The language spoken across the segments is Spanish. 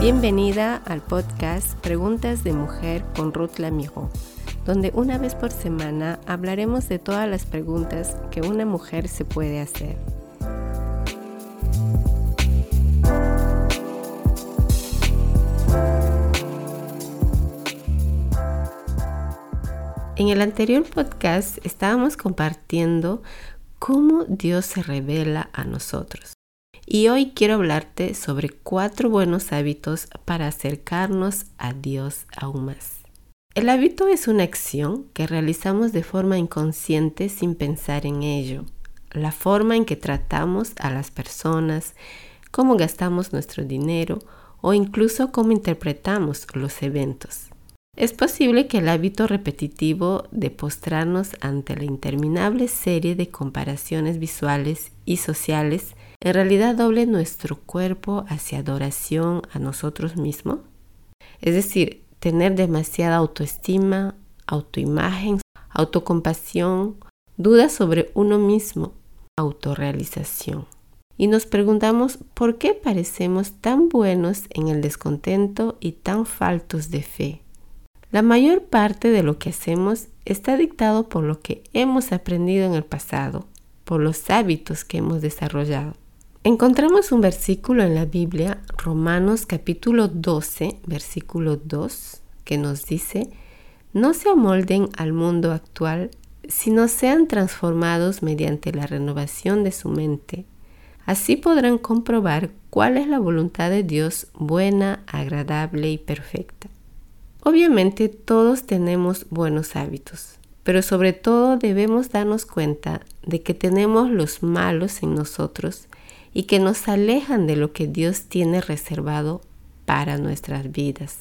Bienvenida al podcast Preguntas de Mujer con Ruth Lamijo, donde una vez por semana hablaremos de todas las preguntas que una mujer se puede hacer. En el anterior podcast estábamos compartiendo cómo Dios se revela a nosotros. Y hoy quiero hablarte sobre cuatro buenos hábitos para acercarnos a Dios aún más. El hábito es una acción que realizamos de forma inconsciente sin pensar en ello. La forma en que tratamos a las personas, cómo gastamos nuestro dinero o incluso cómo interpretamos los eventos. Es posible que el hábito repetitivo de postrarnos ante la interminable serie de comparaciones visuales y sociales en realidad doble nuestro cuerpo hacia adoración a nosotros mismos? Es decir, tener demasiada autoestima, autoimagen, autocompasión, dudas sobre uno mismo, autorrealización. Y nos preguntamos por qué parecemos tan buenos en el descontento y tan faltos de fe. La mayor parte de lo que hacemos está dictado por lo que hemos aprendido en el pasado, por los hábitos que hemos desarrollado. Encontramos un versículo en la Biblia, Romanos capítulo 12, versículo 2, que nos dice, no se amolden al mundo actual, sino sean transformados mediante la renovación de su mente. Así podrán comprobar cuál es la voluntad de Dios buena, agradable y perfecta. Obviamente todos tenemos buenos hábitos, pero sobre todo debemos darnos cuenta de que tenemos los malos en nosotros y que nos alejan de lo que Dios tiene reservado para nuestras vidas.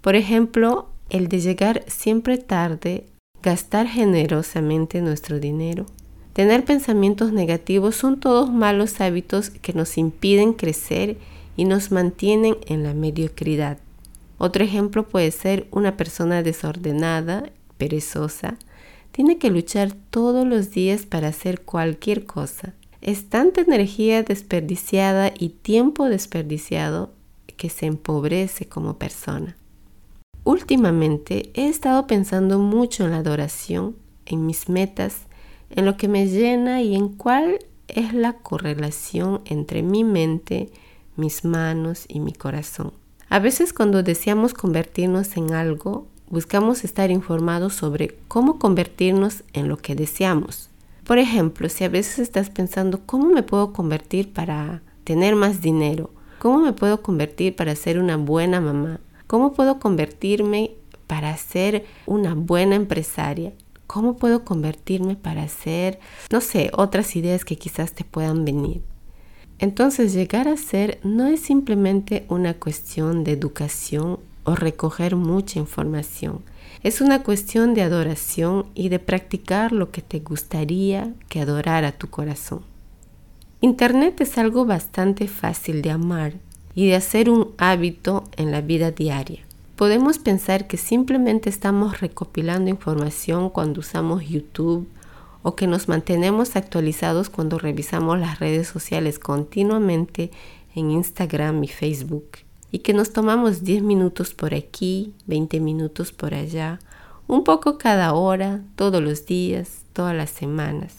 Por ejemplo, el de llegar siempre tarde, gastar generosamente nuestro dinero, tener pensamientos negativos son todos malos hábitos que nos impiden crecer y nos mantienen en la mediocridad. Otro ejemplo puede ser una persona desordenada, perezosa, tiene que luchar todos los días para hacer cualquier cosa es tanta energía desperdiciada y tiempo desperdiciado que se empobrece como persona. Últimamente he estado pensando mucho en la adoración, en mis metas, en lo que me llena y en cuál es la correlación entre mi mente, mis manos y mi corazón. A veces cuando deseamos convertirnos en algo, buscamos estar informados sobre cómo convertirnos en lo que deseamos. Por ejemplo, si a veces estás pensando, ¿cómo me puedo convertir para tener más dinero? ¿Cómo me puedo convertir para ser una buena mamá? ¿Cómo puedo convertirme para ser una buena empresaria? ¿Cómo puedo convertirme para ser, no sé, otras ideas que quizás te puedan venir? Entonces llegar a ser no es simplemente una cuestión de educación o recoger mucha información. Es una cuestión de adoración y de practicar lo que te gustaría que adorara tu corazón. Internet es algo bastante fácil de amar y de hacer un hábito en la vida diaria. Podemos pensar que simplemente estamos recopilando información cuando usamos YouTube o que nos mantenemos actualizados cuando revisamos las redes sociales continuamente en Instagram y Facebook y que nos tomamos 10 minutos por aquí, 20 minutos por allá, un poco cada hora, todos los días, todas las semanas.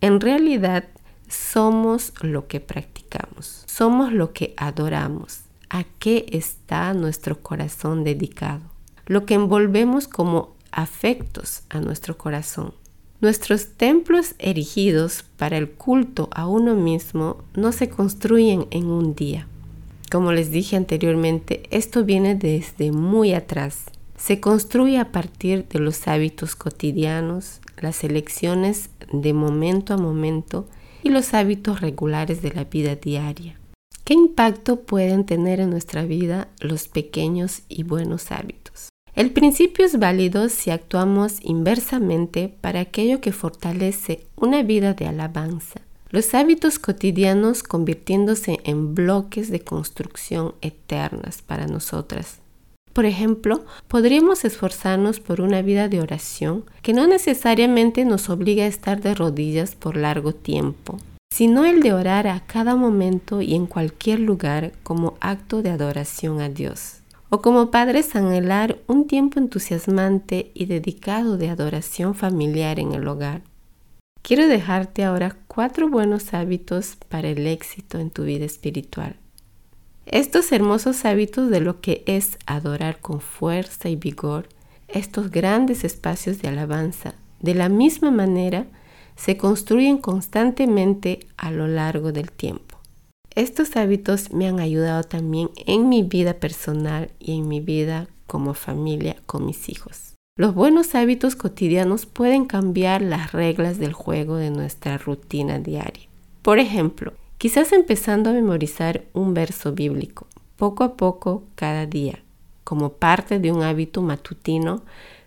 En realidad, somos lo que practicamos, somos lo que adoramos, a qué está nuestro corazón dedicado, lo que envolvemos como afectos a nuestro corazón. Nuestros templos erigidos para el culto a uno mismo no se construyen en un día como les dije anteriormente, esto viene desde muy atrás. Se construye a partir de los hábitos cotidianos, las elecciones de momento a momento y los hábitos regulares de la vida diaria. ¿Qué impacto pueden tener en nuestra vida los pequeños y buenos hábitos? El principio es válido si actuamos inversamente para aquello que fortalece una vida de alabanza, los hábitos cotidianos convirtiéndose en bloques de construcción eternas para nosotras. Por ejemplo, podríamos esforzarnos por una vida de oración que no necesariamente nos obliga a estar de rodillas por largo tiempo, sino el de orar a cada momento y en cualquier lugar como acto de adoración a Dios. O como padres anhelar un tiempo entusiasmante y dedicado de adoración familiar en el hogar. Quiero dejarte ahora cuatro buenos hábitos para el éxito en tu vida espiritual. Estos hermosos hábitos de lo que es adorar con fuerza y vigor, estos grandes espacios de alabanza, de la misma manera, se construyen constantemente a lo largo del tiempo. Estos hábitos me han ayudado también en mi vida personal y en mi vida como familia con mis hijos. Los buenos hábitos cotidianos pueden cambiar las reglas del juego de nuestra rutina diaria. Por ejemplo, Quizás empezando a memorizar un verso bíblico, poco a poco, cada día, como parte de un hábito matutino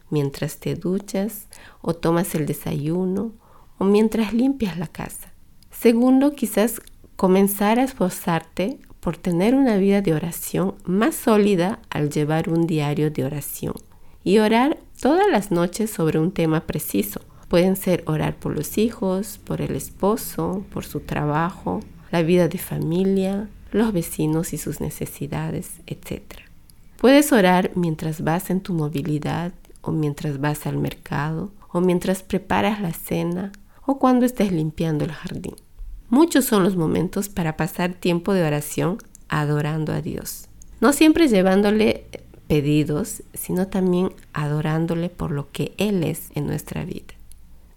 mientras te duchas o tomas el desayuno o mientras limpias la casa. Segundo, quizás comenzar a esforzarte por tener una vida de oración más sólida al llevar un diario de oración y orar todas las noches sobre un tema preciso. Pueden ser orar por los hijos, por el esposo, por su trabajo, la vida de familia, los vecinos y sus necesidades, etc. Puedes orar mientras vas en tu movilidad o mientras vas al mercado o mientras preparas la cena o cuando estés limpiando el jardín. Muchos son los momentos para pasar tiempo de oración adorando a Dios. No siempre llevándole pedidos, sino también adorándole por lo que Él es en nuestra vida.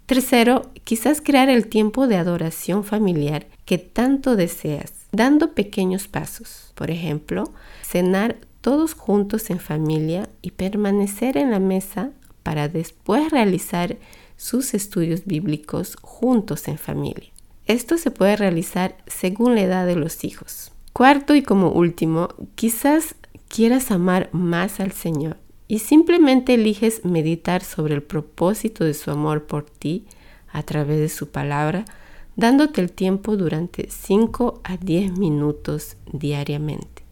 Tercero, quizás crear el tiempo de adoración familiar que tanto deseas, dando pequeños pasos. Por ejemplo, cenar todos juntos en familia y permanecer en la mesa para después realizar sus estudios bíblicos juntos en familia. Esto se puede realizar según la edad de los hijos. Cuarto y como último, quizás quieras amar más al Señor y simplemente eliges meditar sobre el propósito de su amor por ti a través de su palabra dándote el tiempo durante 5 a 10 minutos diariamente.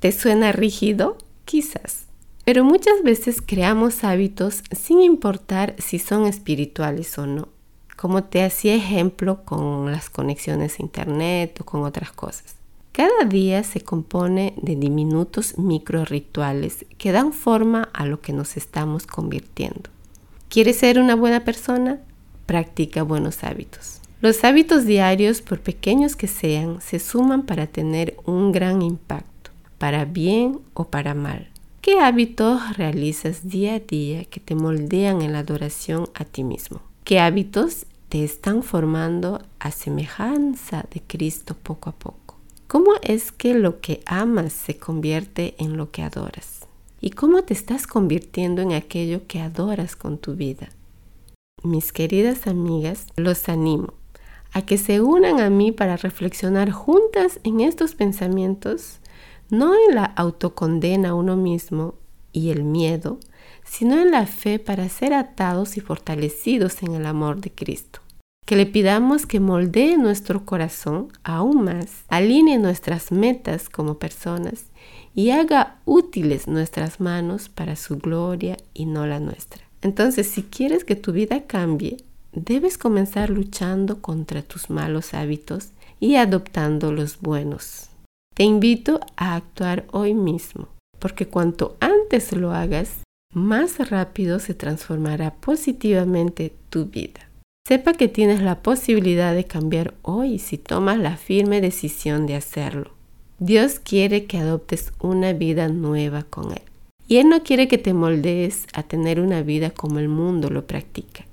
¿Te suena rígido? Quizás. Pero muchas veces creamos hábitos sin importar si son espirituales o no, como te hacía ejemplo con las conexiones a internet o con otras cosas. Cada día se compone de diminutos micro rituales que dan forma a lo que nos estamos convirtiendo. ¿Quieres ser una buena persona? Practica buenos hábitos. Los hábitos diarios, por pequeños que sean, se suman para tener un gran impacto, para bien o para mal. ¿Qué hábitos realizas día a día que te moldean en la adoración a ti mismo? ¿Qué hábitos te están formando a semejanza de Cristo poco a poco? ¿Cómo es que lo que amas se convierte en lo que adoras? ¿Y cómo te estás convirtiendo en aquello que adoras con tu vida? Mis queridas amigas, los animo a que se unan a mí para reflexionar juntas en estos pensamientos, no en la autocondena a uno mismo y el miedo, sino en la fe para ser atados y fortalecidos en el amor de Cristo. Que le pidamos que moldee nuestro corazón aún más, alinee nuestras metas como personas y haga útiles nuestras manos para su gloria y no la nuestra. Entonces, si quieres que tu vida cambie, debes comenzar luchando contra tus malos hábitos y adoptando los buenos. Te invito a actuar hoy mismo, porque cuanto antes lo hagas, más rápido se transformará positivamente tu vida. Sepa que tienes la posibilidad de cambiar hoy si tomas la firme decisión de hacerlo. Dios quiere que adoptes una vida nueva con Él. Y Él no quiere que te moldees a tener una vida como el mundo lo practica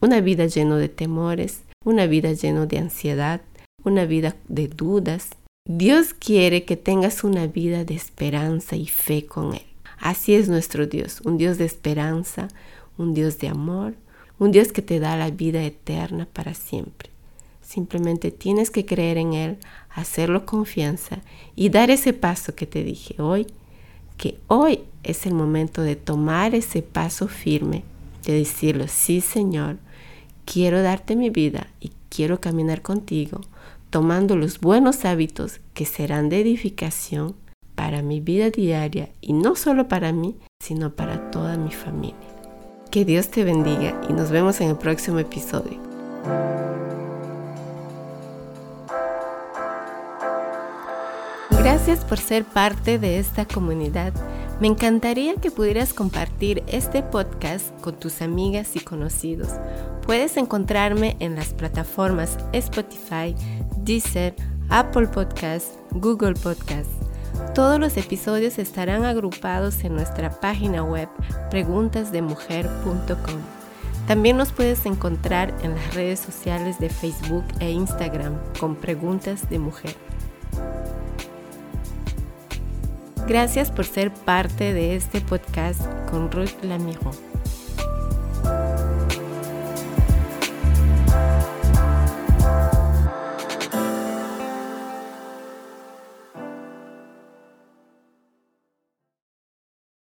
una vida lleno de temores, una vida lleno de ansiedad, una vida de dudas. Dios quiere que tengas una vida de esperanza y fe con Él. Así es nuestro Dios, un Dios de esperanza, un Dios de amor, un Dios que te da la vida eterna para siempre. Simplemente tienes que creer en Él, hacerlo confianza y dar ese paso que te dije hoy, que hoy es el momento de tomar ese paso firme, de decirlo, sí Señor, quiero darte mi vida y quiero caminar contigo, tomando los buenos hábitos que serán de edificación para mi vida diaria y no solo para mí, sino para toda mi familia. Que Dios te bendiga y nos vemos en el próximo episodio. Gracias por ser parte de esta comunidad. Me encantaría que pudieras compartir este podcast con tus amigas y conocidos. Puedes encontrarme en las plataformas Spotify, Deezer, Apple Podcasts, Google Podcasts. Todos los episodios estarán agrupados en nuestra página web preguntasdemujer.com. También nos puedes encontrar en las redes sociales de Facebook e Instagram con Preguntas de Mujer. Gracias por ser parte de este podcast con Ruth Lamiro.